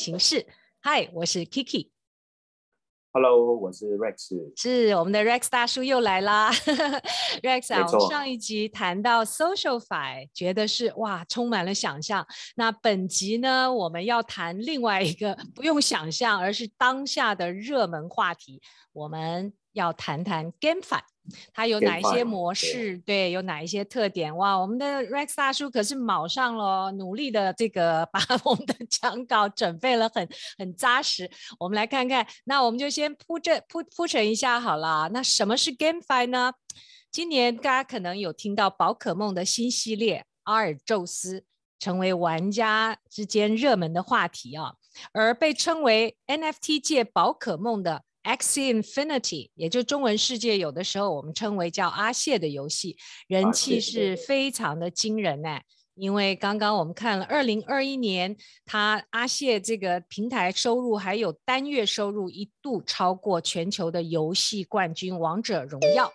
现在进行式。嗨，我是 Kiki。Hello，我是 Rex。是我们的 Rex 大叔又来啦。Rex 啊。我们上一集谈到 SocialFi，觉得是哇，充满了想象。那本集呢，我们要谈另外一个 不用想象，而是当下的热门话题。我们要谈谈 GameFi。它有哪一些模式？对，对，有哪一些特点？哇，我们的 Rex 大叔可是卯上了，努力的这个 把我们的讲稿准备了很很扎实。我们来看看，那我们就先铺这铺铺陈一下好了。那什么是 GameFi 呢？今年大家可能有听到宝可梦的新系列阿尔宙斯成为玩家之间热门的话题啊，而被称为 NFT 界宝可梦的。Axie Infinity，也就中文世界有的时候我们称为叫阿谢的游戏，人气是非常的惊人呢。因为刚刚我们看了二零二一年，它阿谢这个平台收入还有单月收入一度超过全球的游戏冠军《王者荣耀》。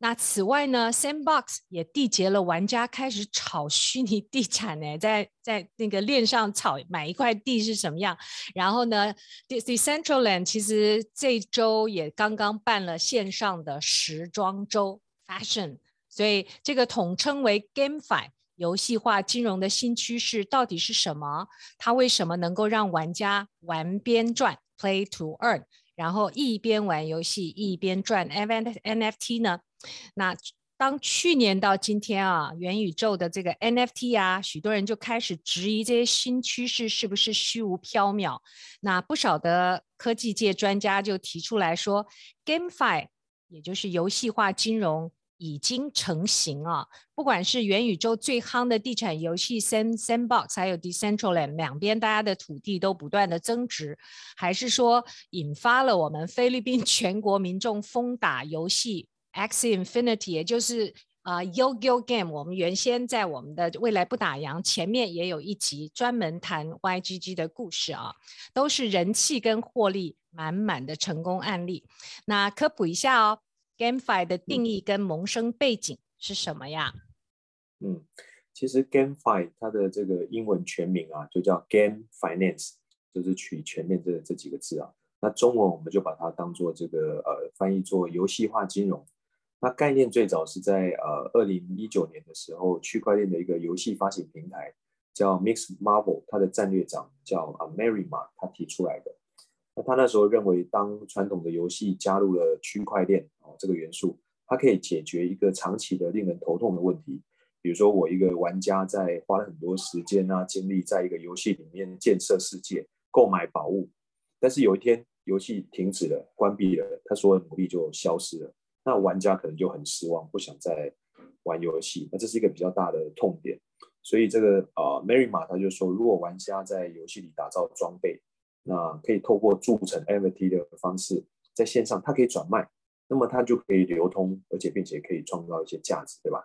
那此外呢，Sandbox 也缔结了玩家开始炒虚拟地产呢，在在那个链上炒买一块地是什么样？然后呢，Decentraland 其实这周也刚刚办了线上的时装周 Fashion，所以这个统称为 GameFi 游戏化金融的新趋势到底是什么？它为什么能够让玩家玩边赚 Play to Earn，然后一边玩游戏一边赚 NFT 呢？那当去年到今天啊，元宇宙的这个 NFT 啊，许多人就开始质疑这些新趋势是不是虚无缥缈。那不少的科技界专家就提出来说，GameFi 也就是游戏化金融已经成型啊。不管是元宇宙最夯的地产游戏 Sand Sandbox，还有 Decentraland 两边大家的土地都不断的增值，还是说引发了我们菲律宾全国民众疯打游戏？Axie Infinity，也就是啊、uh, Yo Yo Game，我们原先在我们的未来不打烊前面也有一集专门谈 YGG 的故事啊，都是人气跟获利满满的成功案例。那科普一下哦，GameFi 的定义跟萌生背景是什么呀？嗯，其实 GameFi 它的这个英文全名啊，就叫 Game Finance，就是取前面这这几个字啊。那中文我们就把它当做这个呃翻译做游戏化金融。那概念最早是在呃二零一九年的时候，区块链的一个游戏发行平台叫 Mix Marvel，它的战略长叫啊 Merriman，他提出来的。那他那时候认为，当传统的游戏加入了区块链哦这个元素，它可以解决一个长期的令人头痛的问题。比如说，我一个玩家在花了很多时间啊精力，在一个游戏里面建设世界、购买宝物，但是有一天游戏停止了、关闭了，他所有的努力就消失了。那玩家可能就很失望，不想再玩游戏。那这是一个比较大的痛点。所以这个呃，Merriman 他就说，如果玩家在游戏里打造装备，那可以透过铸成 NFT 的方式，在线上它可以转卖，那么它就可以流通，而且并且可以创造一些价值，对吧？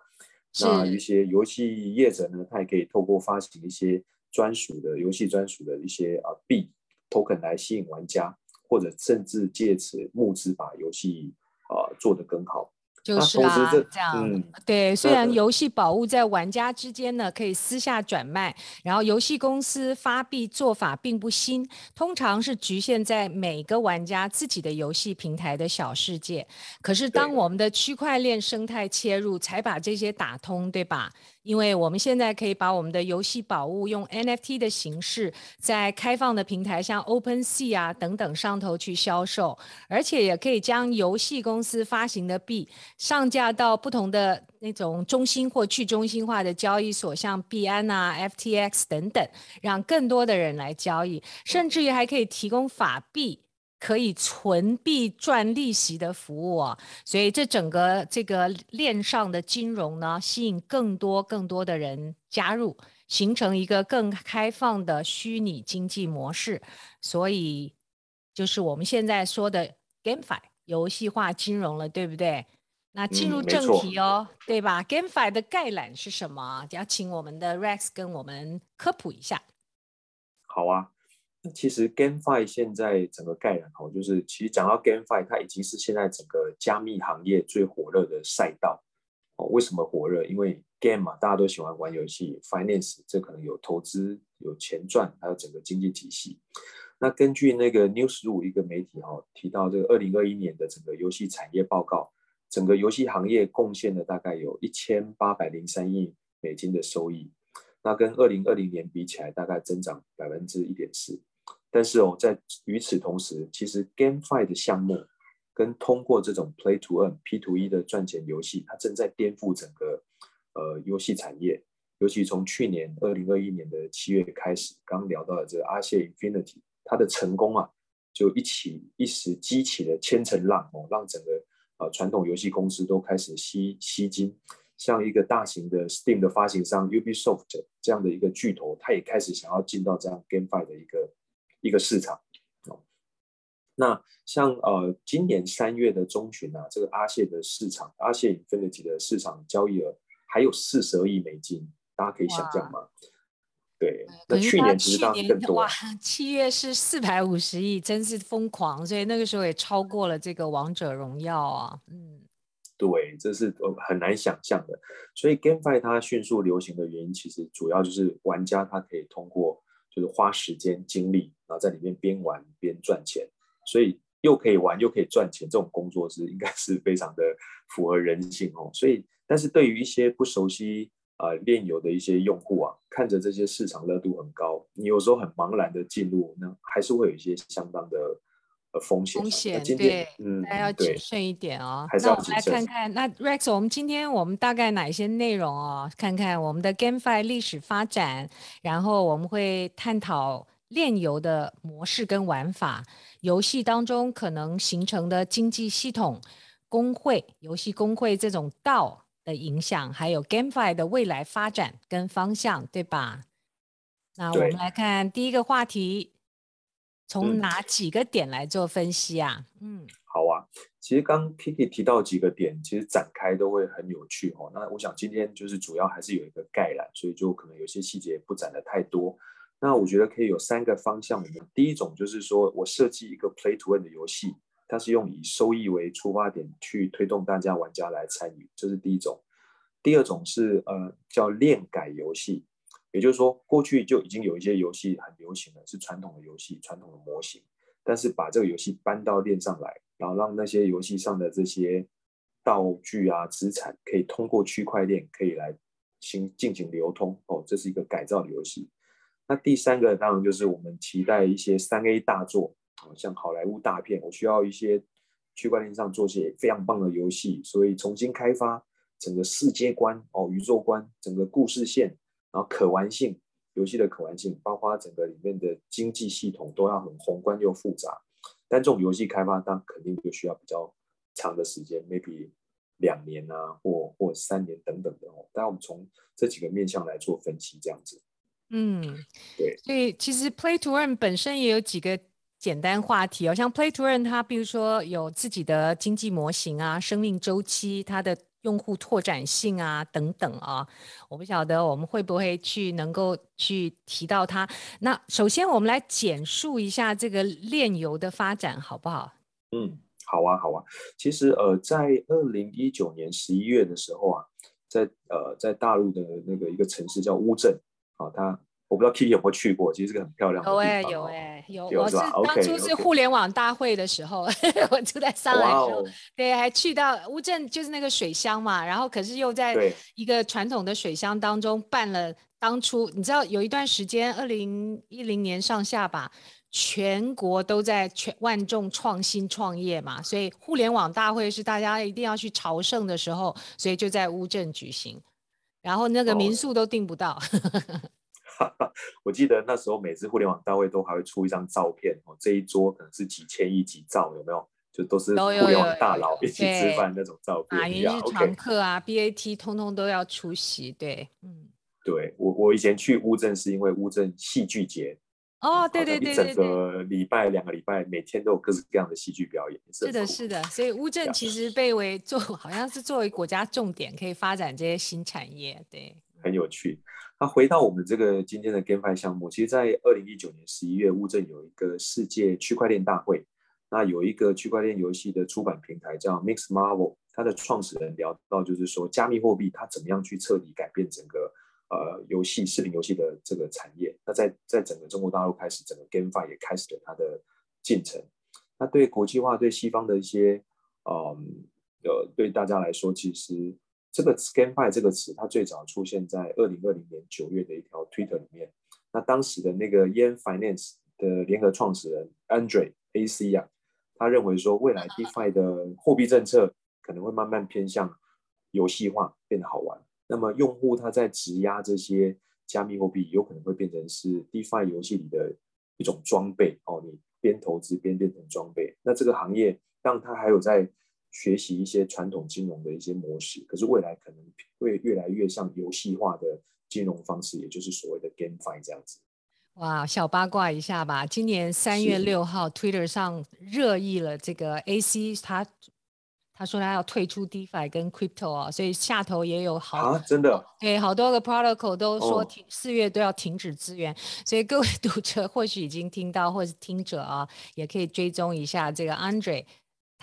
那一些游戏业者呢，他也可以透过发行一些专属的游戏专属的一些啊币 token 来吸引玩家，或者甚至借此募资把游戏。啊，做得更好。就是啊，这样，嗯、对。虽然游戏宝物在玩家之间呢可以私下转卖，然后游戏公司发币做法并不新，通常是局限在每个玩家自己的游戏平台的小世界。可是当我们的区块链生态切入，才把这些打通，对吧？因为我们现在可以把我们的游戏宝物用 NFT 的形式，在开放的平台像 OpenSea 啊等等上头去销售，而且也可以将游戏公司发行的币上架到不同的那种中心或去中心化的交易所，像币安啊、FTX 等等，让更多的人来交易，甚至于还可以提供法币。可以存币赚利息的服务啊，所以这整个这个链上的金融呢，吸引更多更多的人加入，形成一个更开放的虚拟经济模式。所以就是我们现在说的 GameFi 游戏化金融了，对不对？那进入正题哦，嗯、对吧？GameFi 的概览是什么？要请我们的 Rex 跟我们科普一下。好啊。其实 GameFi 现在整个概览哦，就是其实讲到 GameFi，它已经是现在整个加密行业最火热的赛道哦。为什么火热？因为 Game 嘛，大家都喜欢玩游戏，Finance 这可能有投资有钱赚，还有整个经济体系。那根据那个 Newsroom 一个媒体、哦、提到这个二零二一年的整个游戏产业报告，整个游戏行业贡献了大概有一千八百零三亿美金的收益，那跟二零二零年比起来，大概增长百分之一点四。但是哦，在与此同时，其实 GameFi 的项目跟通过这种 Play to Earn P to E 的赚钱游戏，它正在颠覆整个呃游戏产业。尤其从去年二零二一年的七月开始，刚聊到的这个阿谢 Infinity，它的成功啊，就一起一时激起了千层浪哦，让整个呃传统游戏公司都开始吸吸金。像一个大型的 Steam 的发行商 Ubisoft 这样的一个巨头，他也开始想要进到这样 GameFi 的一个。一个市场，那像呃今年三月的中旬啊，这个阿谢的市场，阿谢 Infinity 的市场交易额还有四十二亿美金，大家可以想象吗？对，那去年其实当然更多。哇，七月是四百五十亿，真是疯狂，所以那个时候也超过了这个王者荣耀啊。嗯，对，这是很难想象的。所以 GameFi 它迅速流行的原因，其实主要就是玩家他可以通过。就是花时间精力，然后在里面边玩边赚钱，所以又可以玩又可以赚钱，这种工作是应该是非常的符合人性哦。所以，但是对于一些不熟悉啊、呃、油的一些用户啊，看着这些市场热度很高，你有时候很茫然的进入，那还是会有一些相当的。风险，风险对，嗯，大家要谨慎一点哦。那我们来看看，那 Rex，我们今天我们大概哪一些内容哦？看看我们的 GameFi 历史发展，然后我们会探讨炼油的模式跟玩法，游戏当中可能形成的经济系统、工会、游戏工会这种道的影响，还有 GameFi 的未来发展跟方向，对吧？那我们来看第一个话题。从哪几个点来做分析啊？嗯，好啊。其实刚 Kiki 提到几个点，其实展开都会很有趣哦。那我想今天就是主要还是有一个概览，所以就可能有些细节不展的太多。那我觉得可以有三个方向。我们第一种就是说我设计一个 Play to Earn 的游戏，它是用以收益为出发点去推动大家玩家来参与，这是第一种。第二种是呃叫链改游戏。也就是说，过去就已经有一些游戏很流行了，是传统的游戏、传统的模型，但是把这个游戏搬到链上来，然后让那些游戏上的这些道具啊、资产可以通过区块链可以来行进行流通。哦，这是一个改造的游戏。那第三个当然就是我们期待一些三 A 大作啊，像好莱坞大片，我需要一些区块链上做些非常棒的游戏，所以重新开发整个世界观、哦宇宙观、整个故事线。然后可玩性，游戏的可玩性，包括整个里面的经济系统都要很宏观又复杂。但这种游戏开发，当肯定就需要比较长的时间，maybe 两年啊，或或三年等等的哦。但我们从这几个面向来做分析，这样子。嗯，对。所以其实 Play to Earn 本身也有几个简单话题哦，像 Play to Earn 它，比如说有自己的经济模型啊，生命周期，它的。用户拓展性啊，等等啊，我不晓得我们会不会去能够去提到它。那首先我们来简述一下这个炼油的发展，好不好？嗯，好啊，好啊。其实呃，在二零一九年十一月的时候啊，在呃在大陆的那个一个城市叫乌镇啊，它。我不知道 Kitty 有没有去过，其实是个很漂亮的地方。有哎、欸，有哎、欸，有。我是当初是互联网大会的时候，okay, okay. 我住在上海的时候，wow. 对，还去到乌镇，就是那个水乡嘛。然后可是又在一个传统的水乡当中办了当初，你知道有一段时间，二零一零年上下吧，全国都在全万众创新创业嘛，所以互联网大会是大家一定要去朝圣的时候，所以就在乌镇举行，然后那个民宿都订不到。Oh. 我记得那时候每次互联网大会都还会出一张照片哦，这一桌可能是几千亿几兆，有没有？就都是互联网大佬一起吃饭那种照片。马云是常客啊，BAT 通通都要出席。对，嗯，对我我以前去乌镇是因为乌镇戏剧节哦，对对对，对，对，对，一整个礼拜两个礼拜每天都有各式各样的戏剧表演。是的，是的，所以乌镇其实被为做好像是作为国家重点，可以发展这些新产业，对，很有趣。那回到我们这个今天的 GameFi 项目，其实，在二零一九年十一月，乌镇有一个世界区块链大会。那有一个区块链游戏的出版平台叫 Mix Marvel，它的创始人聊到，就是说加密货币它怎么样去彻底改变整个呃游戏视频游戏的这个产业。那在在整个中国大陆开始，整个 GameFi 也开始了它的进程。那对国际化、对西方的一些，嗯，呃，对大家来说，其实这个 GameFi 这个词，它最早出现在二零二零年九月的一条 Twitter 里面。那当时的那个 Yen Finance 的联合创始人 Andre AC 啊，他认为说，未来 DeFi 的货币政策可能会慢慢偏向游戏化，变得好玩。那么用户他在质押这些加密货币，有可能会变成是 DeFi 游戏里的一种装备哦，你。边投资边变成装备，那这个行业当然它还有在学习一些传统金融的一些模式，可是未来可能会越来越像游戏化的金融方式，也就是所谓的 GameFi 这样子。哇，小八卦一下吧，今年三月六号，Twitter 上热议了这个 AC 他。他说他要退出 DeFi 跟 Crypto 啊，所以下头也有好啊，真的对好多个 Protocol 都说停四月都要停止支援，哦，所以各位 读者或许已经听到，或者是听者啊，也可以追踪一下这个 Andre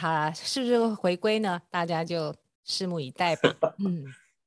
他是不是会回归呢？大家就拭目以待吧。嗯，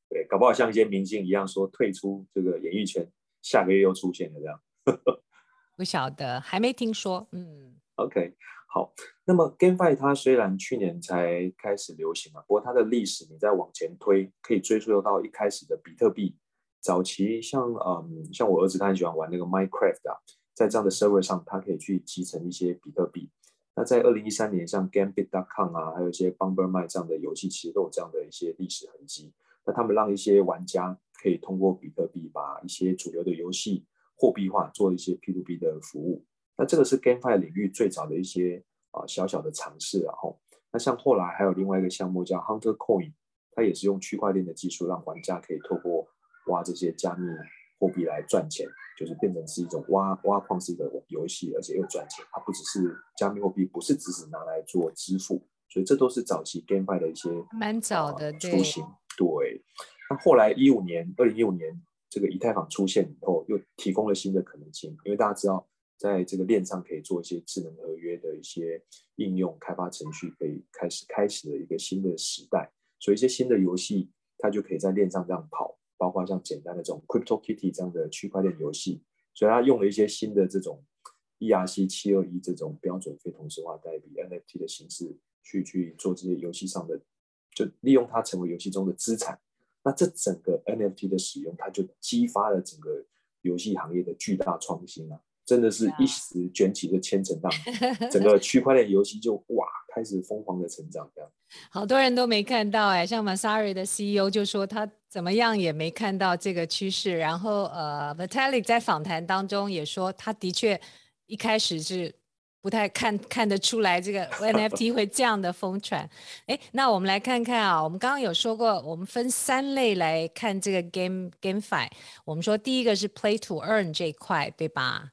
对，搞不好像一些明星一样说退出这个演艺圈，下个月又出现了这样。不晓得，还没听说。嗯，OK。好，那么 GameFi 它虽然去年才开始流行啊，不过它的历史你再往前推，可以追溯到一开始的比特币。早期像嗯，像我儿子他很喜欢玩那个 Minecraft 啊，在这样的 server 上，他可以去集成一些比特币。那在二零一三年，像 Gambit.com 啊，还有一些 Bomberman 这样的游戏，其实都有这样的一些历史痕迹。那他们让一些玩家可以通过比特币，把一些主流的游戏货币化，做一些 P2P 的服务。那这个是 GameFi 领域最早的一些啊小小的尝试，然后那像后来还有另外一个项目叫 Hunter Coin，它也是用区块链的技术，让玩家可以透过挖这些加密货币来赚钱，就是变成是一种挖挖矿式的游戏，而且又赚钱。它不只是加密货币，不是只是拿来做支付，所以这都是早期 GameFi 的一些蛮早的雏形。对，那后来一五年，二零一五年这个以太坊出现以后，又提供了新的可能性，因为大家知道。在这个链上可以做一些智能合约的一些应用开发程序，可以开始开始了一个新的时代。所以一些新的游戏，它就可以在链上这样跑，包括像简单的这种 CryptoKitty 这样的区块链游戏。所以它用了一些新的这种 ERC 七二一这种标准非同质化代币 NFT 的形式去去做这些游戏上的，就利用它成为游戏中的资产。那这整个 NFT 的使用，它就激发了整个游戏行业的巨大创新啊！真的是一时卷起了千层浪，整个区块链游戏就哇开始疯狂的成长，这样。好多人都没看到哎，像 Messari 的 CEO 就说他怎么样也没看到这个趋势。然后呃，Vitalik 在访谈当中也说，他的确一开始是不太看看得出来这个 NFT 会这样的疯传。哎，那我们来看看啊，我们刚刚有说过，我们分三类来看这个 Game GameFi。我们说第一个是 Play to Earn 这一块，对吧？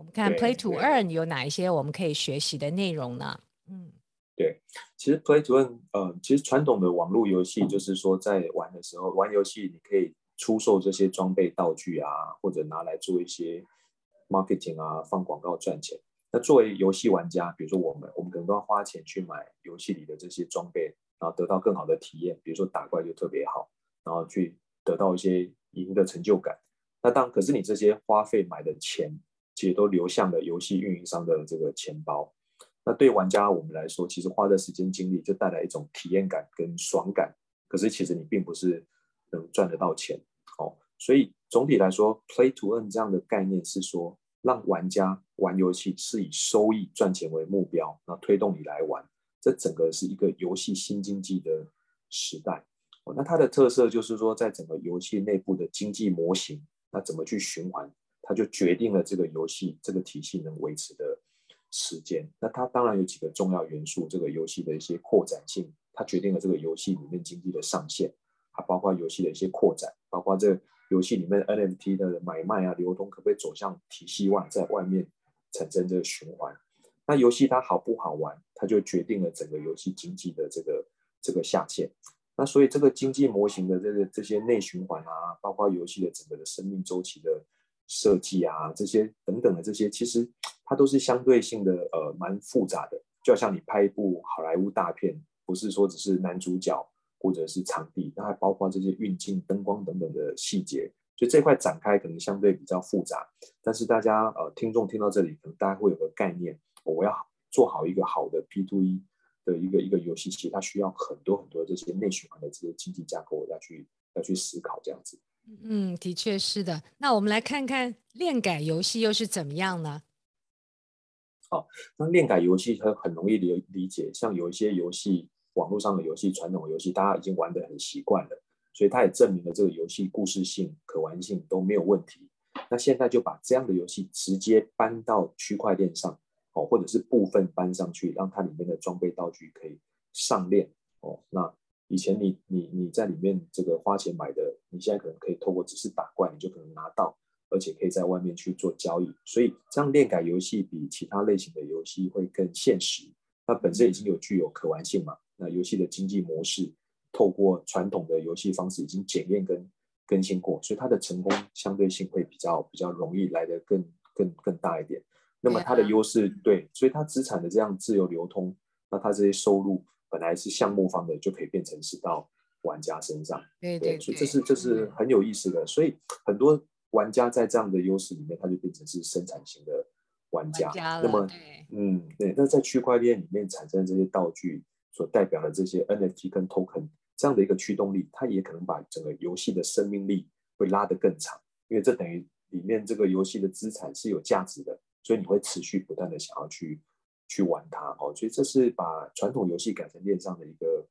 我们看 Play to Earn 有哪一些我们可以学习的内容呢？嗯，对，其实 Play to Earn，呃，其实传统的网络游戏就是说，在玩的时候，玩游戏你可以出售这些装备道具啊，或者拿来做一些 marketing 啊，放广告赚钱。那作为游戏玩家，比如说我们，我们可能都要花钱去买游戏里的这些装备，然后得到更好的体验，比如说打怪就特别好，然后去得到一些赢的成就感。那当可是你这些花费买的钱。其实都流向了游戏运营商的这个钱包。那对玩家我们来说，其实花的时间精力就带来一种体验感跟爽感。可是其实你并不是能赚得到钱。哦，所以总体来说，Play to Earn 这样的概念是说，让玩家玩游戏是以收益赚钱为目标，那推动你来玩。这整个是一个游戏新经济的时代。哦，那它的特色就是说，在整个游戏内部的经济模型，那怎么去循环？它就决定了这个游戏这个体系能维持的时间。那它当然有几个重要元素，这个游戏的一些扩展性，它决定了这个游戏里面经济的上限，还包括游戏的一些扩展，包括这游戏里面 NFT 的买卖啊、流通可不可以走向体系外，在外面产生这个循环。那游戏它好不好玩，它就决定了整个游戏经济的这个这个下限。那所以这个经济模型的这个这些内循环啊，包括游戏的整个的生命周期的。设计啊，这些等等的这些，其实它都是相对性的，呃，蛮复杂的。就好像你拍一部好莱坞大片，不是说只是男主角或者是场地，那还包括这些运镜、灯光等等的细节，所以这块展开可能相对比较复杂，但是大家呃听众听到这里，可能大家会有个概念，我要做好一个好的 P to E 的一个一个游戏，其实它需要很多很多这些内循环的这些经济架构，我要去要去思考这样子。嗯，的确是的。那我们来看看链改游戏又是怎么样呢？好，那链改游戏它很容易理理解，像有一些游戏，网络上的游戏、传统游戏，大家已经玩得很习惯了，所以它也证明了这个游戏故事性、可玩性都没有问题。那现在就把这样的游戏直接搬到区块链上，哦，或者是部分搬上去，让它里面的装备道具可以上链，哦，那。以前你你你在里面这个花钱买的，你现在可能可以透过只是打怪，你就可能拿到，而且可以在外面去做交易。所以这样链改游戏比其他类型的游戏会更现实。它本身已经有具有可玩性嘛，那游戏的经济模式透过传统的游戏方式已经检验跟更新过，所以它的成功相对性会比较比较容易来得更更更大一点。那么它的优势对，所以它资产的这样自由流通，那它这些收入。本来是项目方的，就可以变成是到玩家身上，对对，对，所以这是这是很有意思的。所以很多玩家在这样的优势里面，他就变成是生产型的玩家。玩家那么，嗯，对，那在区块链里面产生这些道具所代表的这些 NFT 跟 Token 这样的一个驱动力，它也可能把整个游戏的生命力会拉得更长，因为这等于里面这个游戏的资产是有价值的，所以你会持续不断的想要去。去玩它哦，所以这是把传统游戏改成链上的一个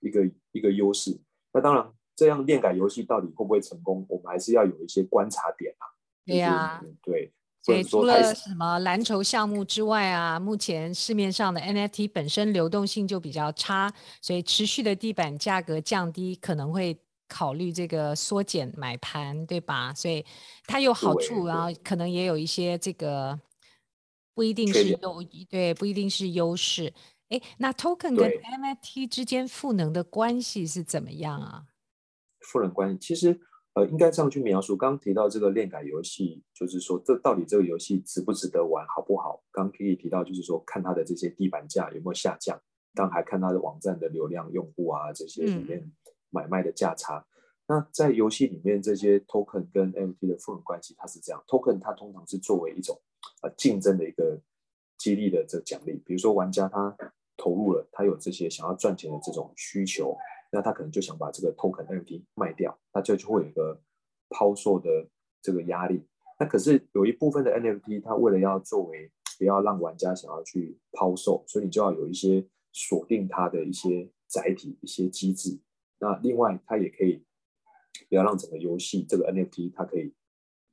一个一个优势。那当然，这样链改游戏到底会不会成功，我们还是要有一些观察点啊。对呀、对。所以除了什么蓝筹项目之外啊，目前市面上的 NFT 本身流动性就比较差，所以持续的地板价格降低，可能会考虑这个缩减买盘，对吧？所以它有好处，然后可能也有一些这个。不一定是优，对，不一定是优势。哎，那 token 跟 MFT 之间赋能的关系是怎么样啊？赋能关系其实呃，应该这样去描述。刚刚提到这个链改游戏，就是说这到底这个游戏值不值得玩，好不好？刚刚可以提到，就是说看它的这些地板价有没有下降，当然还看它的网站的流量、用户啊这些里面买卖的价差。嗯、那在游戏里面，这些 token 跟 NFT 的赋能关系，它是这样：token 它通常是作为一种。呃，竞争的一个激励的这奖励，比如说玩家他投入了，他有这些想要赚钱的这种需求，那他可能就想把这个 token NFT 卖掉，那就就会有一个抛售的这个压力。那可是有一部分的 NFT，它为了要作为不要让玩家想要去抛售，所以你就要有一些锁定它的一些载体、一些机制。那另外，它也可以不要让整个游戏这个 NFT 它可以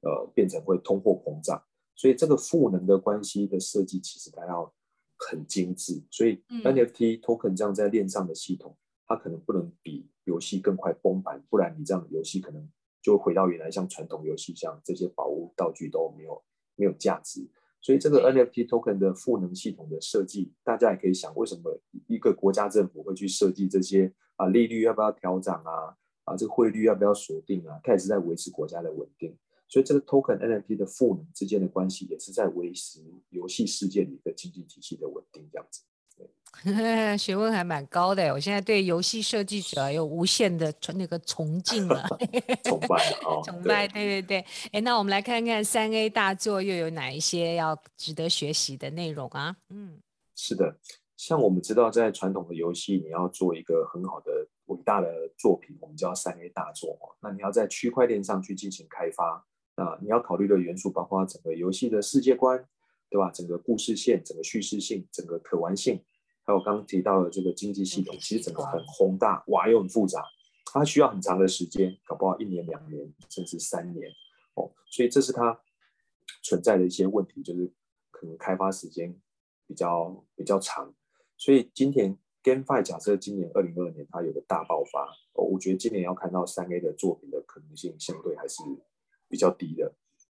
呃变成会通货膨胀。所以这个赋能的关系的设计，其实它要很精致。所以 NFT token 这样在链上的系统，它可能不能比游戏更快崩盘，不然你这样游戏可能就回到原来像传统游戏，像这些宝物道具都没有没有价值。所以这个 NFT token 的赋能系统的设计，大家也可以想，为什么一个国家政府会去设计这些啊？利率要不要调整啊？啊，这个汇率要不要锁定啊？它也是在维持国家的稳定。所以这个 token NFT 的赋能之间的关系，也是在维持游戏世界里的经济体系的稳定，这样子。学问还蛮高的，我现在对游戏设计者有无限的那个崇敬了，崇拜哦，崇拜，对对对。哎，那我们来看看三 A 大作又有哪一些要值得学习的内容啊？嗯，是的，像我们知道，在传统的游戏，你要做一个很好的伟大的作品，我们叫三 A 大作。那你要在区块链上去进行开发。啊，你要考虑的元素包括整个游戏的世界观，对吧？整个故事线、整个叙事性、整个可玩性，还有刚刚提到的这个经济系统，其实整个很宏大，哇，又很复杂，它需要很长的时间，搞不好一年、两年，甚至三年哦。所以这是它存在的一些问题，就是可能开发时间比较比较长。所以今天 GameFi 假设今年二零二二年它有个大爆发，哦，我觉得今年要看到三 A 的作品的可能性相对还是。比较低的，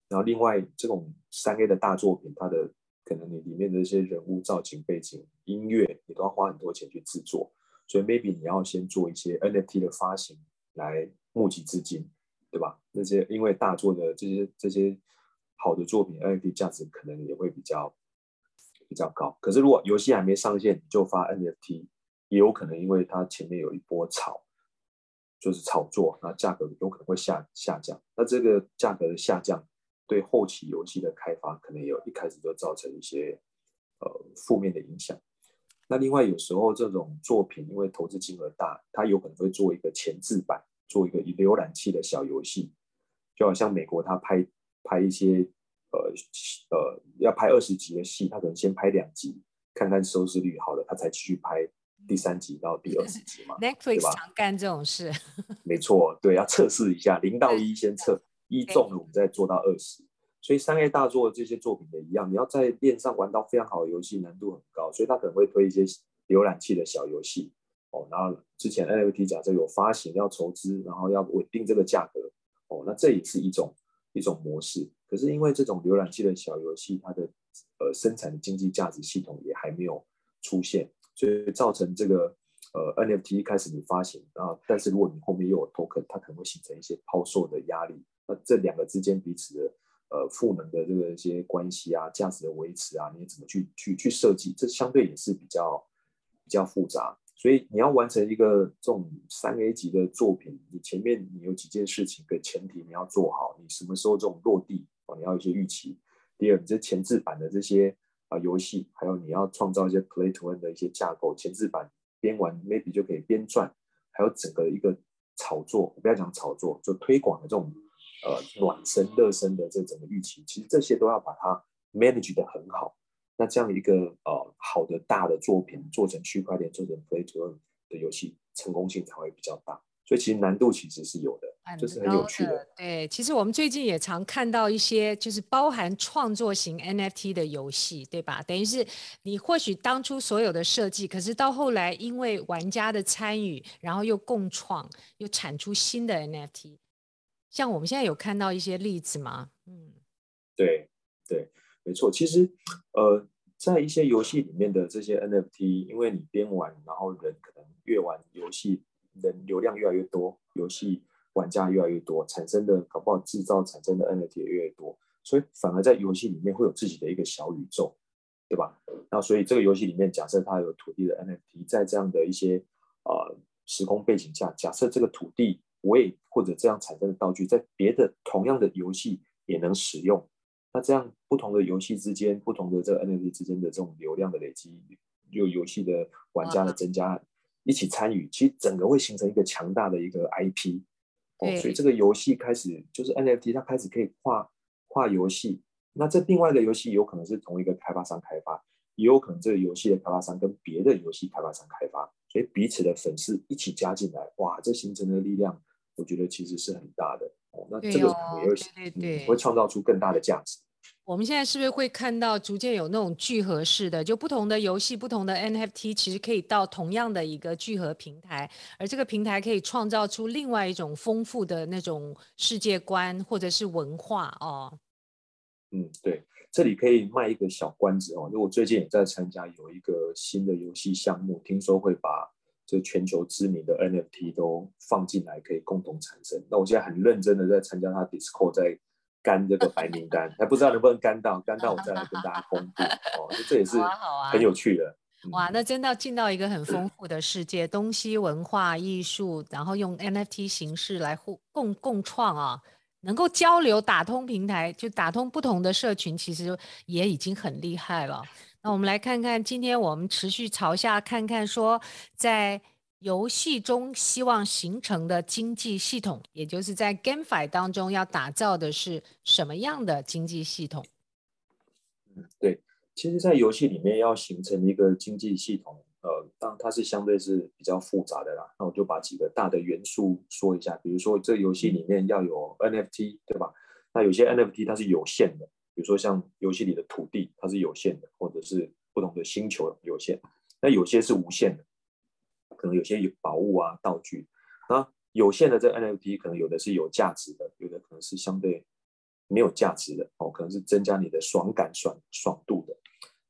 然后另外这种三 A 的大作品，它的可能你里面的一些人物造型、背景、音乐，你都要花很多钱去制作，所以 maybe 你要先做一些 NFT 的发行来募集资金，对吧？那些因为大作的这些这些好的作品，NFT 价值可能也会比较比较高。可是如果游戏还没上线，你就发 NFT，也有可能因为它前面有一波炒。就是炒作，那价格有可能会下下降。那这个价格的下降，对后期游戏的开发可能有一开始就造成一些呃负面的影响。那另外有时候这种作品因为投资金额大，它有可能会做一个前置版，做一个浏览器的小游戏，就好像美国他拍拍一些呃呃要拍二十集的戏，他可能先拍两集，看看收视率好了，他才继续拍。第三集到第二十集嘛，Netflix 常干这种事。没错，对，要测试一下，零到一先测，一中了我们再做到二十。所以三 A 大作这些作品也一样，你要在链上玩到非常好的游戏，难度很高，所以他可能会推一些浏览器的小游戏。哦，然后之前 NFT 假设有发行要筹资，然后要稳定这个价格。哦，那这也是一种一种模式。可是因为这种浏览器的小游戏，它的呃生产的经济价值系统也还没有出现。所以造成这个呃 NFT 一开始你发行啊，但是如果你后面又有 token，它可能会形成一些抛售的压力。那这两个之间彼此的呃赋能的这个一些关系啊，价值的维持啊，你怎么去去去设计？这相对也是比较比较复杂。所以你要完成一个这种三 A 级的作品，你前面你有几件事情的前提你要做好，你什么时候这种落地啊，你要有一些预期。第二，你这前置版的这些。啊，游戏还有你要创造一些 play to earn 的一些架构，前置版边玩 maybe 就可以边赚，还有整个一个炒作，不要讲炒作，就推广的这种呃暖身热身的这整个预期，其实这些都要把它 manage 得很好。那这样一个呃好的大的作品做成区块链做成 play to earn 的游戏，成功性才会比较大。所以其实难度其实是有的，就是很有趣的。对，其实我们最近也常看到一些就是包含创作型 NFT 的游戏，对吧？等于是你或许当初所有的设计，可是到后来因为玩家的参与，然后又共创，又产出新的 NFT。像我们现在有看到一些例子吗？嗯，对对，没错。其实呃，在一些游戏里面的这些 NFT，因为你边玩，然后人可能越玩游戏。人流量越来越多，游戏玩家越来越多，产生的搞不好制造产生的 NFT 也越来越多，所以反而在游戏里面会有自己的一个小宇宙，对吧？那所以这个游戏里面，假设它有土地的 NFT，在这样的一些呃时空背景下，假设这个土地我也或者这样产生的道具，在别的同样的游戏也能使用，那这样不同的游戏之间，不同的这个 NFT 之间的这种流量的累积，就游戏的玩家的增加。一起参与，其实整个会形成一个强大的一个 IP，哦，所以这个游戏开始就是 NFT，它开始可以跨跨游戏。那这另外的游戏有可能是同一个开发商开发，也有可能这个游戏的开发商跟别的游戏开发商开发，所以彼此的粉丝一起加进来，哇，这形成的力量，我觉得其实是很大的哦。那这个也会对对对，会创造出更大的价值。我们现在是不是会看到逐渐有那种聚合式的，就不同的游戏、不同的 NFT，其实可以到同样的一个聚合平台，而这个平台可以创造出另外一种丰富的那种世界观或者是文化哦。嗯，对，这里可以卖一个小关子哦，因为我最近也在参加有一个新的游戏项目，听说会把这全球知名的 NFT 都放进来，可以共同产生。那我现在很认真的在参加它 Discord 在。干这个白名单，还不知道能不能干到，干到我再来跟大家公布哦。这也是很有趣的。哇，那真的进到一个很丰富的世界，东西文化艺术，然后用 NFT 形式来互共共创啊，能够交流打通平台，就打通不同的社群，其实也已经很厉害了。那我们来看看，今天我们持续朝下看看，说在。游戏中希望形成的经济系统，也就是在 GameFi 当中要打造的是什么样的经济系统？嗯，对，其实，在游戏里面要形成一个经济系统，呃，当它是相对是比较复杂的啦。那我就把几个大的元素说一下，比如说这游戏里面要有 NFT，对吧？那有些 NFT 它是有限的，比如说像游戏里的土地它是有限的，或者是不同的星球有限，那有些是无限的。可能有些有宝物啊、道具，那有限的这 NFT 可能有的是有价值的，有的可能是相对没有价值的哦，可能是增加你的爽感、爽爽度的。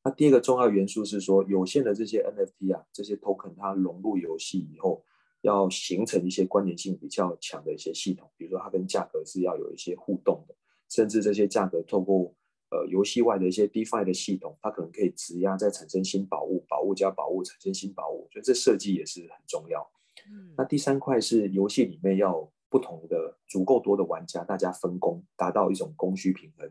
那第二个重要元素是说，有限的这些 NFT 啊，这些 token 它融入游戏以后，要形成一些关联性比较强的一些系统，比如说它跟价格是要有一些互动的，甚至这些价格透过呃，游戏外的一些 DeFi 的系统，它可能可以质押再产生新宝物，宝物加宝物产生新宝物，所以这设计也是很重要。嗯、那第三块是游戏里面要不同的足够多的玩家，大家分工，达到一种供需平衡。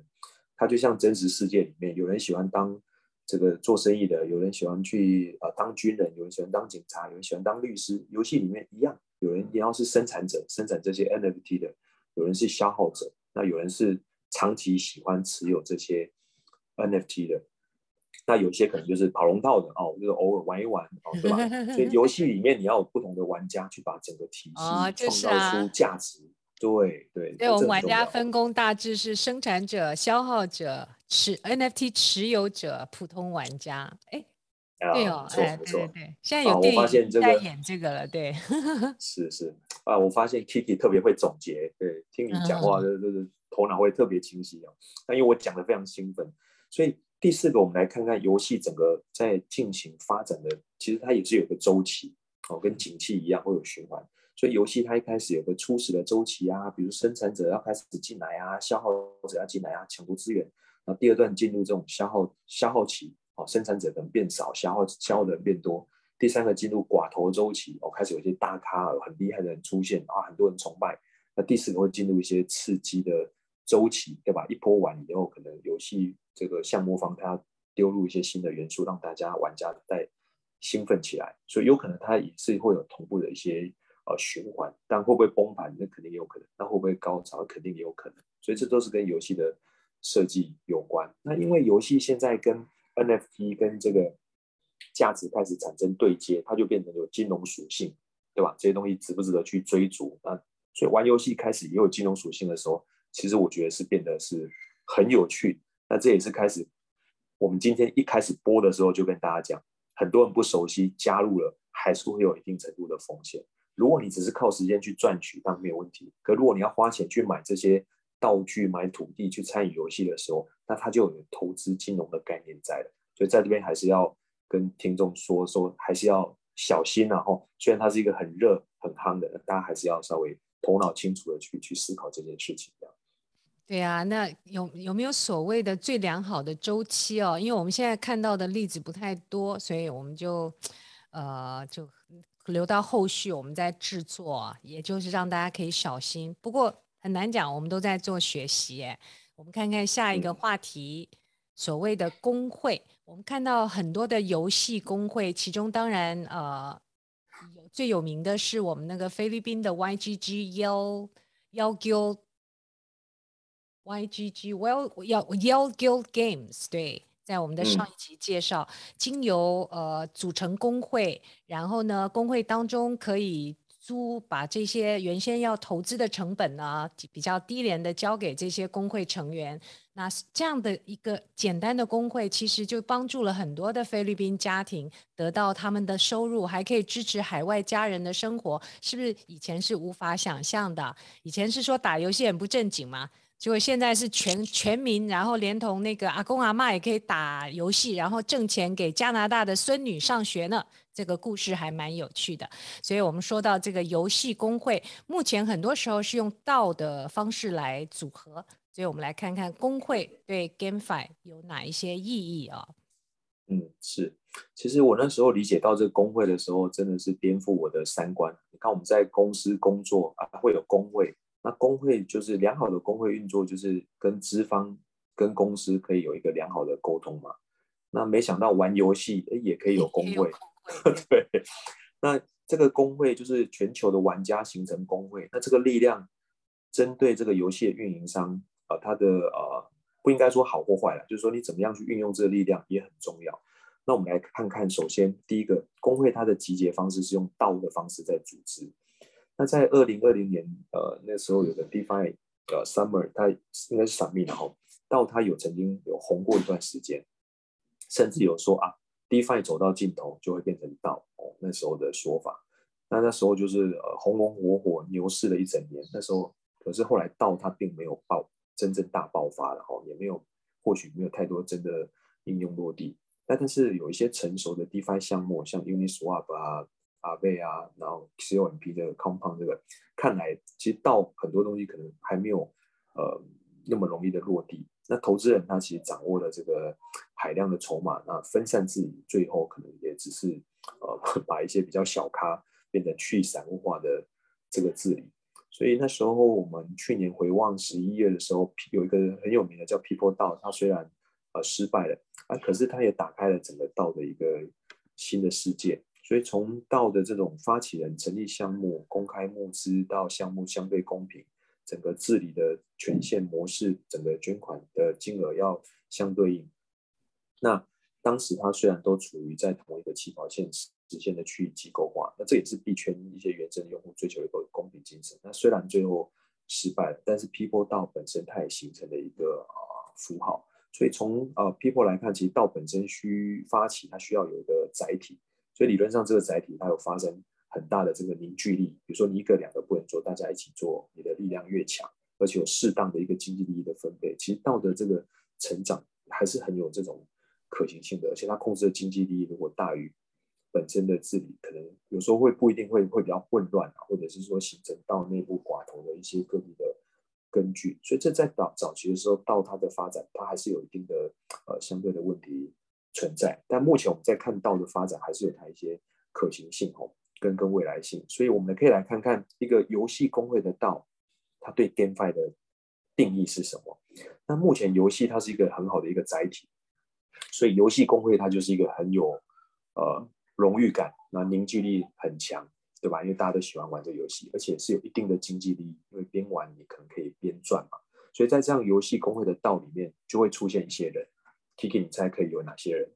它就像真实世界里面，有人喜欢当这个做生意的，有人喜欢去呃当军人，有人喜欢当警察，有人喜欢当律师。游戏里面一样，有人也要是生产者，生产这些 NFT 的，有人是消耗者，那有人是长期喜欢持有这些 NFT 的。那有些可能就是跑龙套的哦，就是偶尔玩一玩哦，对吧？所以游戏里面你要有不同的玩家去把整个体系创造出价值。对对。对，我们玩家分工大致是生产者、消耗者、持 NFT 持有者、普通玩家。哎，对哦，哎，对对对，现在有电影在演这个了，对。是是啊，我发现 Kiki 特别会总结，对，听你讲话的这个头脑会特别清晰哦。那因为我讲的非常兴奋，所以。第四个，我们来看看游戏整个在进行发展的，其实它也是有个周期哦，跟景气一样会有循环。所以游戏它一开始有个初始的周期啊，比如生产者要开始进来啊，消耗者要进来啊，抢夺资源。然后第二段进入这种消耗消耗期，哦，生产者可能变少，消耗消耗的人变多。第三个进入寡头周期，哦，开始有一些大咖很厉害的人出现啊，很多人崇拜。那第四个会进入一些刺激的周期，对吧？一波完以后，可能游戏。这个项目方他丢入一些新的元素，让大家玩家再兴奋起来，所以有可能它也是会有同步的一些呃循环，但会不会崩盘，那肯定也有可能；那会不会高潮，肯定也有可能。所以这都是跟游戏的设计有关。那因为游戏现在跟 NFT 跟这个价值开始产生对接，它就变成有金融属性，对吧？这些东西值不值得去追逐？那所以玩游戏开始也有金融属性的时候，其实我觉得是变得是很有趣。那这也是开始，我们今天一开始播的时候就跟大家讲，很多人不熟悉，加入了还是会有一定程度的风险。如果你只是靠时间去赚取，那没有问题。可如果你要花钱去买这些道具、买土地去参与游戏的时候，那它就有投资金融的概念在了。所以在这边还是要跟听众说说，还是要小心。然后虽然它是一个很热、很夯的，大家还是要稍微头脑清楚的去去思考这件事情这样。对啊，那有有没有所谓的最良好的周期哦？因为我们现在看到的例子不太多，所以我们就呃就留到后续我们再制作，也就是让大家可以小心。不过很难讲，我们都在做学习。我们看看下一个话题，嗯、所谓的公会，我们看到很多的游戏公会，其中当然呃最有名的是我们那个菲律宾的 YGG Yale Yale Guild。YGG Well 要 Yale Guild Games 对，在我们的上一集介绍，嗯、经由呃组成工会，然后呢，工会当中可以租把这些原先要投资的成本呢比较低廉的交给这些工会成员。那这样的一个简单的工会，其实就帮助了很多的菲律宾家庭得到他们的收入，还可以支持海外家人的生活，是不是以前是无法想象的？以前是说打游戏很不正经吗？结果现在是全全民，然后连同那个阿公阿嬷也可以打游戏，然后挣钱给加拿大的孙女上学呢。这个故事还蛮有趣的。所以我们说到这个游戏工会，目前很多时候是用道的方式来组合。所以我们来看看工会对 GameFi 有哪一些意义啊？嗯，是。其实我那时候理解到这个工会的时候，真的是颠覆我的三观。你看我们在公司工作啊，会有工会。那工会就是良好的工会运作，就是跟资方、跟公司可以有一个良好的沟通嘛。那没想到玩游戏诶也可以有工会，对。那这个工会就是全球的玩家形成公会，那这个力量针对这个游戏的运营商啊、呃，它的呃不应该说好或坏了，就是说你怎么样去运用这个力量也很重要。那我们来看看，首先第一个工会它的集结方式是用道的方式在组织。那在二零二零年，呃，那时候有个 DeFi 呃 Summer，它应该是 Summit，然后到它有曾经有红过一段时间，甚至有说啊，DeFi 走到尽头就会变成道哦，那时候的说法。那那时候就是呃红红火火牛市了一整年，那时候可是后来道它并没有爆真正大爆发了哈，也没有或许没有太多真的应用落地。但但是有一些成熟的 DeFi 项目，像 Uniswap 啊。阿贝啊，然后 COMP 这个 Compound 这个，看来其实到很多东西可能还没有呃那么容易的落地。那投资人他其实掌握了这个海量的筹码，那分散自己，最后可能也只是呃 把一些比较小咖、变成去散户化的这个治理。所以那时候我们去年回望十一月的时候，有一个很有名的叫 People DAO，它虽然呃失败了啊，可是它也打开了整个 DAO 的一个新的世界。所以从道的这种发起人成立项目、公开募资到项目相对公平，整个治理的权限模式，整个捐款的金额要相对应。那当时它虽然都处于在同一个起跑线，实现的去机构化，那这也是币圈一些原生用户追求一个公平精神。那虽然最后失败了，但是 People 道本身它也形成了一个啊、符号。所以从呃 People 来看，其实道本身需发起，它需要有一个载体。所以理论上这个载体它有发生很大的这个凝聚力。比如说你一个两个不能做，大家一起做，你的力量越强，而且有适当的一个经济利益的分配，其实道德这个成长还是很有这种可行性的。而且它控制的经济利益如果大于本身的治理可能有时候会不一定会会比较混乱啊，或者是说形成到内部寡头的一些个别的根据，所以这在早早期的时候到它的发展，它还是有一定的呃相对的问题存在。但目前我们在看到的发展，还是有它一些可行性哦，跟跟未来性。所以我们可以来看看一个游戏公会的道它对 GameFi 的定义是什么？那目前游戏它是一个很好的一个载体，所以游戏公会它就是一个很有呃。荣誉感，那凝聚力很强，对吧？因为大家都喜欢玩这个游戏，而且是有一定的经济利益，因为边玩你可能可以边赚嘛。所以在这样游戏公会的道里面，就会出现一些人。Kiki，你猜可以有哪些人？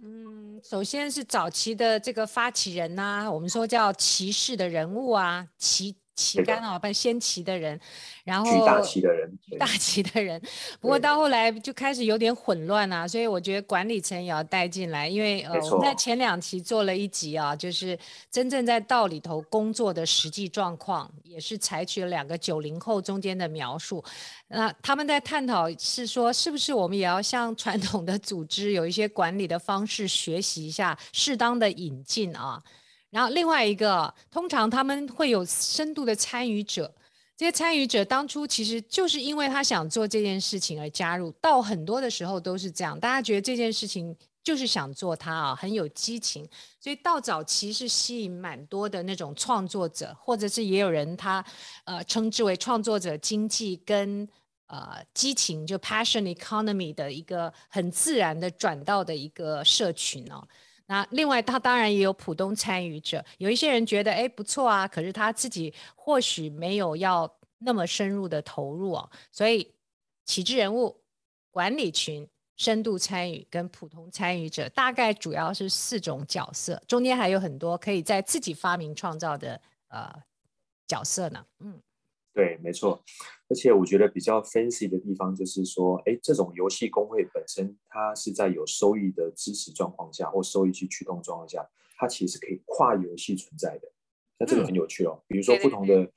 嗯，首先是早期的这个发起人呐、我们说叫骑士的人物啊，骑。旗杆啊，办先旗的人，然后举大旗的人，大旗的人。不过到后来就开始有点混乱啊，所以我觉得管理层也要带进来，因为呃我们在前两期做了一集啊，就是真正在道里头工作的实际状况，也是采取了两个九零后中间的描述。那他们在探讨是说，是不是我们也要向传统的组织有一些管理的方式学习一下，适当的引进啊。然后另外一个，通常他们会有深度的参与者，这些参与者当初其实就是因为他想做这件事情而加入，到很多的时候都是这样，大家觉得这件事情就是想做它啊，很有激情，所以到早期是吸引蛮多的那种创作者，或者是也有人他呃称之为创作者经济跟呃激情就 passion economy 的一个很自然的转到的一个社群哦。那另外，他当然也有普通参与者，有一些人觉得哎不错啊，可是他自己或许没有要那么深入的投入哦，所以旗帜人物、管理群、深度参与跟普通参与者，大概主要是四种角色，中间还有很多可以在自己发明创造的呃角色呢，嗯。对，没错，而且我觉得比较 fancy 的地方就是说，哎，这种游戏工会本身，它是在有收益的支持状况下，或收益去驱动状况下，它其实是可以跨游戏存在的。那这个很有趣哦。比如说，不同的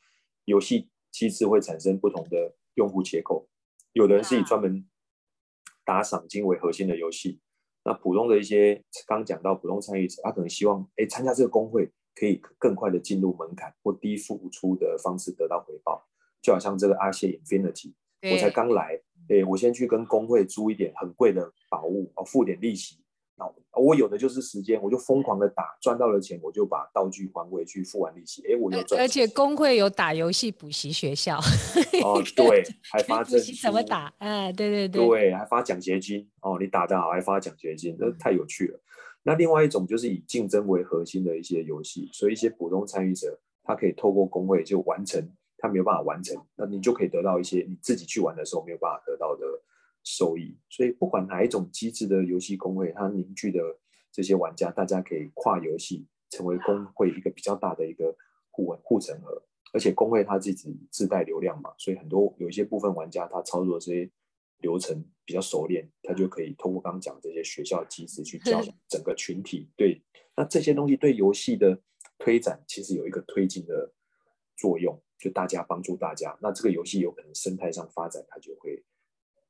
游戏机制会产生不同的用户结构，有的人是以专门打赏金为核心的游戏，那普通的一些刚讲到普通参与者，他可能希望哎参加这个工会可以更快的进入门槛或低付出的方式得到回报。就好像这个阿谢 Infinity，我才刚来，对，我先去跟工会租一点很贵的宝物，哦，付点利息，那我有的就是时间，我就疯狂的打，赚到了钱我就把道具还回去，付完利息，哎，我又赚。而且工会有打游戏补习学校，哦，对，还发证书，怎么打？哎，对对对，对，还发奖学金，哦，你打得好还发奖学金，这太有趣了。那另外一种就是以竞争为核心的一些游戏，所以一些普通参与者，他可以透过工会就完成。他没有办法完成，那你就可以得到一些你自己去玩的时候没有办法得到的收益。所以不管哪一种机制的游戏工会，它凝聚的这些玩家，大家可以跨游戏成为工会一个比较大的一个护护城河。而且工会它自己自带流量嘛，所以很多有一些部分玩家他操作这些流程比较熟练，他就可以通过刚刚讲这些学校机制去教整个群体。对，那这些东西对游戏的推展其实有一个推进的作用。就大家帮助大家，那这个游戏有可能生态上发展，它就会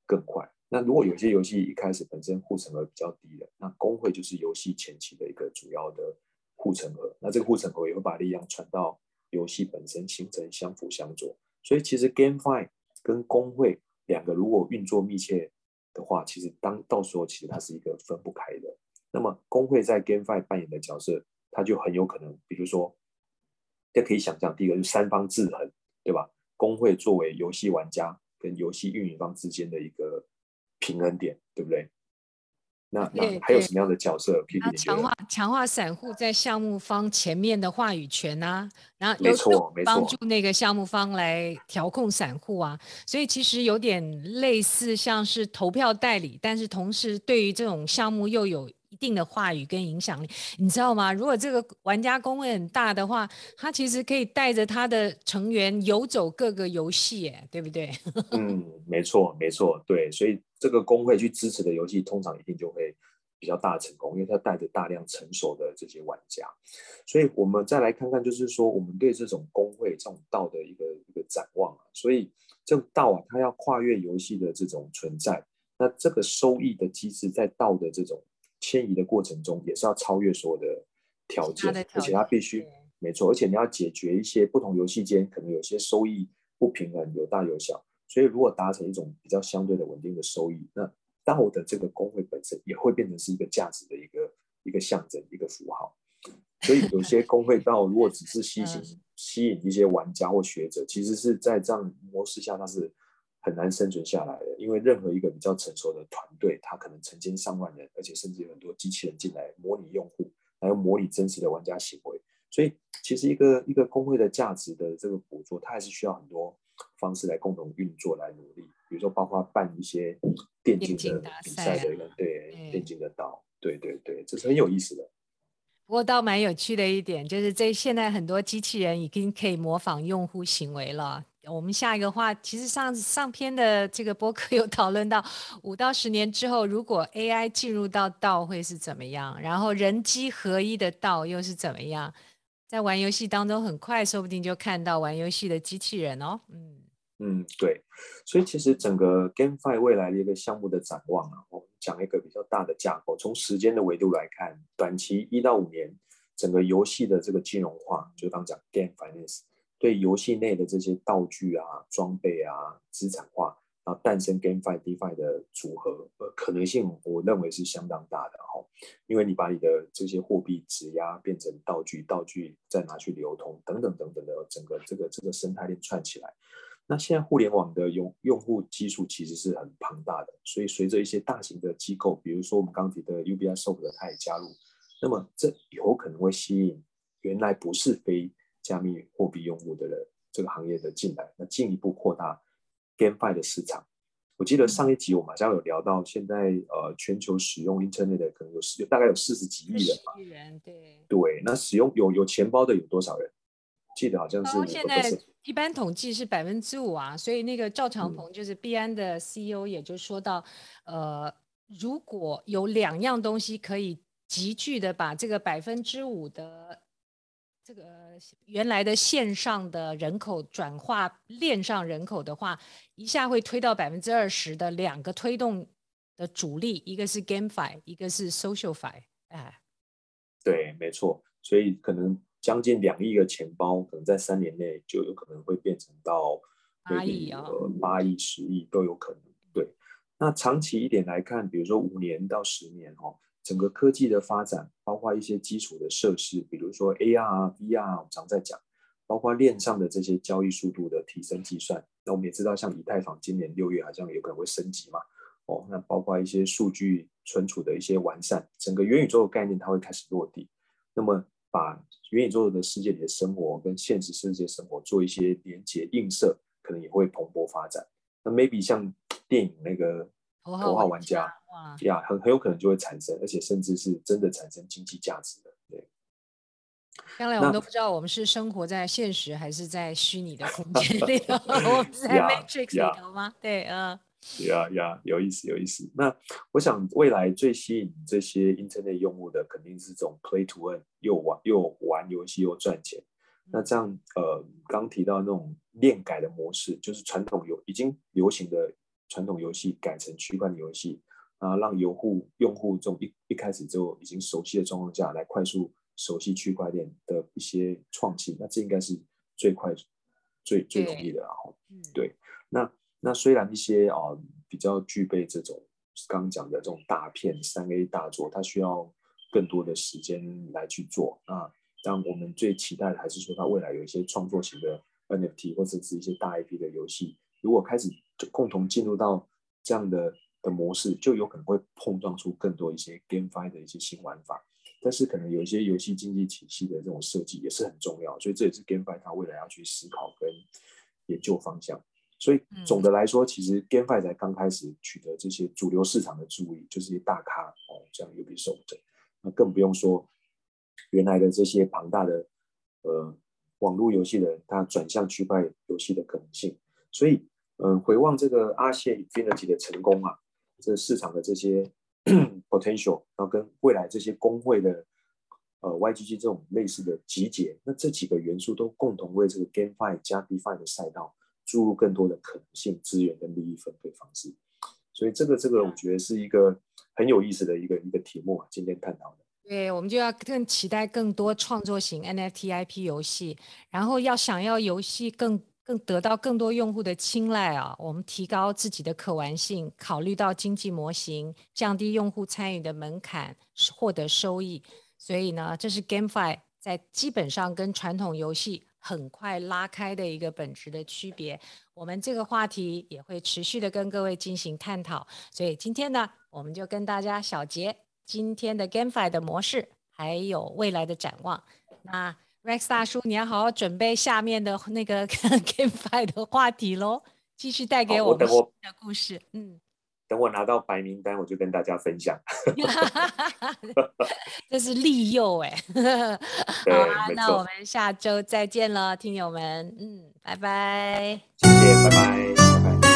更快。那如果有些游戏一开始本身护城河比较低的，那工会就是游戏前期的一个主要的护城河。那这个护城河也会把力量传到游戏本身，形成相辅相作。所以其实 GameFi 跟工会两个如果运作密切的话，其实当到时候其实它是一个分不开的。那么工会在 GameFi 扮演的角色，它就很有可能，比如说。这可以想象，第一个就是三方制衡，对吧？工会作为游戏玩家跟游戏运营方之间的一个平衡点，对不对？那那还有什么样的角色可以？强化强化散户在项目方前面的话语权啊，然后没错没错，帮助那个项目方来调控散户啊，所以其实有点类似像是投票代理，但是同时对于这种项目又有一定的话语跟影响力，你知道吗？如果这个玩家工会很大的话，他其实可以带着他的成员游走各个游戏，哎，对不对？嗯，没错，没错，对，所以这个工会去支持的游戏，通常一定就会比较大成功，因为它带着大量成熟的这些玩家。所以我们再来看看，就是说我们对这种工会这种道的一个一个展望啊。所以这个道啊，它要跨越游戏的这种存在，那这个收益的机制在道的这种。迁移的过程中也是要超越所有的条件，而且它必须没错，而且你要解决一些不同游戏间可能有些收益不平衡，有大有小，所以如果达成一种比较相对的稳定的收益，那道的这个工会本身也会变成是一个价值的一个一个象征，一个符号。所以有些工会到如果只是吸引吸引一些玩家或学者，其实是在这样模式下，它是。很难生存下来的，因为任何一个比较成熟的团队，它可能成千上万人，而且甚至有很多机器人进来模拟用户，还有模拟真实的玩家行为。所以，其实一个一个工会的价值的这个捕捉，它还是需要很多方式来共同运作来努力。比如说，包括办一些电竞的比赛的一个对电竞的道，对对对，这是很有意思的。不过倒蛮有趣的一点，就是这现在很多机器人已经可以模仿用户行为了。我们下一个话，其实上上篇的这个博客有讨论到五到十年之后，如果 AI 进入到道会是怎么样，然后人机合一的道又是怎么样？在玩游戏当中，很快说不定就看到玩游戏的机器人哦。嗯嗯，对，所以其实整个 GameFi 未来的一个项目的展望啊，我们讲一个比较大的架构，从时间的维度来看，短期一到五年，整个游戏的这个金融化，就刚讲 Game Finance。对游戏内的这些道具啊、装备啊、资产化，然后诞生 GameFi、DeFi 的组合，呃，可能性我认为是相当大的哈。因为你把你的这些货币质押变成道具，道具再拿去流通，等等等等的整个这个这个生态链串起来。那现在互联网的用用户基数其实是很庞大的，所以随着一些大型的机构，比如说我们刚提的 Ubisoft 的，它也加入，那么这有可能会吸引原来不是非加密货币用户的人，这个行业的进来，那进一步扩大 GameFi 的市场。我记得上一集我们好像有聊到，现在呃全球使用 Internet 的可能有十，大概有四十几亿人吧。亿人对。对，那使用有有钱包的有多少人？记得好像是。现在一般统计是百分之五啊，所以那个赵长鹏就是币安的 CEO 也就说到，嗯、呃，如果有两样东西可以急剧的把这个百分之五的。这个原来的线上的人口转化链上人口的话，一下会推到百分之二十的两个推动的主力，一个是 GameFi，一个是 SocialFi。哎，对，没错，所以可能将近两亿个钱包，可能在三年内就有可能会变成到八亿啊，八亿、十亿都有可能。对，那长期一点来看，比如说五年到十年哦。整个科技的发展，包括一些基础的设施，比如说 AR、VR，我们常在讲，包括链上的这些交易速度的提升计算。那我们也知道，像以太坊今年六月好像有可能会升级嘛。哦，那包括一些数据存储的一些完善，整个元宇宙的概念它会开始落地。那么把元宇宙的世界里的生活跟现实世界生活做一些连接映射，可能也会蓬勃发展。那 maybe 像电影那个。头号玩家呀，很很有可能就会产生，而且甚至是真的产生经济价值的。对，将来我们都不知道我们是生活在现实还是在虚拟的空间里头，我们是在 Matrix 里头吗？对，嗯。呀呀，有意思，有意思。那我想未来最吸引这些 Internet 用户的，肯定是这种 Play to Earn，又玩又玩游戏又赚钱。那这样呃，刚提到那种链改的模式，就是传统游已经流行的。传统游戏改成区块链游戏啊，让用户用户这种一一开始就已经熟悉的状况下来快速熟悉区块链的一些创新，那这应该是最快最最容易的。然后，对，那那虽然一些啊比较具备这种刚刚讲的这种大片三 A 大作，它需要更多的时间来去做啊，但我们最期待的还是说，它未来有一些创作型的 NFT 或者是一些大 IP 的游戏，如果开始共同进入到这样的的模式，就有可能会碰撞出更多一些 GameFi 的一些新玩法。但是可能有一些游戏经济体系的这种设计也是很重要，所以这也是 GameFi 它未来要去思考跟研究方向。所以总的来说，其实 GameFi 才刚开始取得这些主流市场的注意，就是一些大咖哦，像 Ubisoft，那更不用说原来的这些庞大的呃网络游戏的人，他转向区块游戏的可能性。所以，嗯、呃，回望这个阿谢 Infinity 的成功啊，这市场的这些 potential，然后跟未来这些工会的呃 YGG 这种类似的集结，那这几个元素都共同为这个 GameFi 加 DeFi 的赛道。注入更多的可能性、资源跟利益分配方式，所以这个这个我觉得是一个很有意思的一个一个题目啊，今天探讨的。对，我们就要更期待更多创作型 NFT IP 游戏，然后要想要游戏更更得到更多用户的青睐啊，我们提高自己的可玩性，考虑到经济模型，降低用户参与的门槛，获得收益。所以呢，这是 GameFi 在基本上跟传统游戏。很快拉开的一个本质的区别，我们这个话题也会持续的跟各位进行探讨。所以今天呢，我们就跟大家小结今天的 GameFi 的模式，还有未来的展望。那 Rex 大叔，你要好好准备下面的那个 GameFi 的话题喽，继续带给我们新的故事。嗯。等我拿到白名单，我就跟大家分享。这是利诱哎。好啊，那我们下周再见了，听友们。嗯，拜拜。谢谢，拜拜拜拜。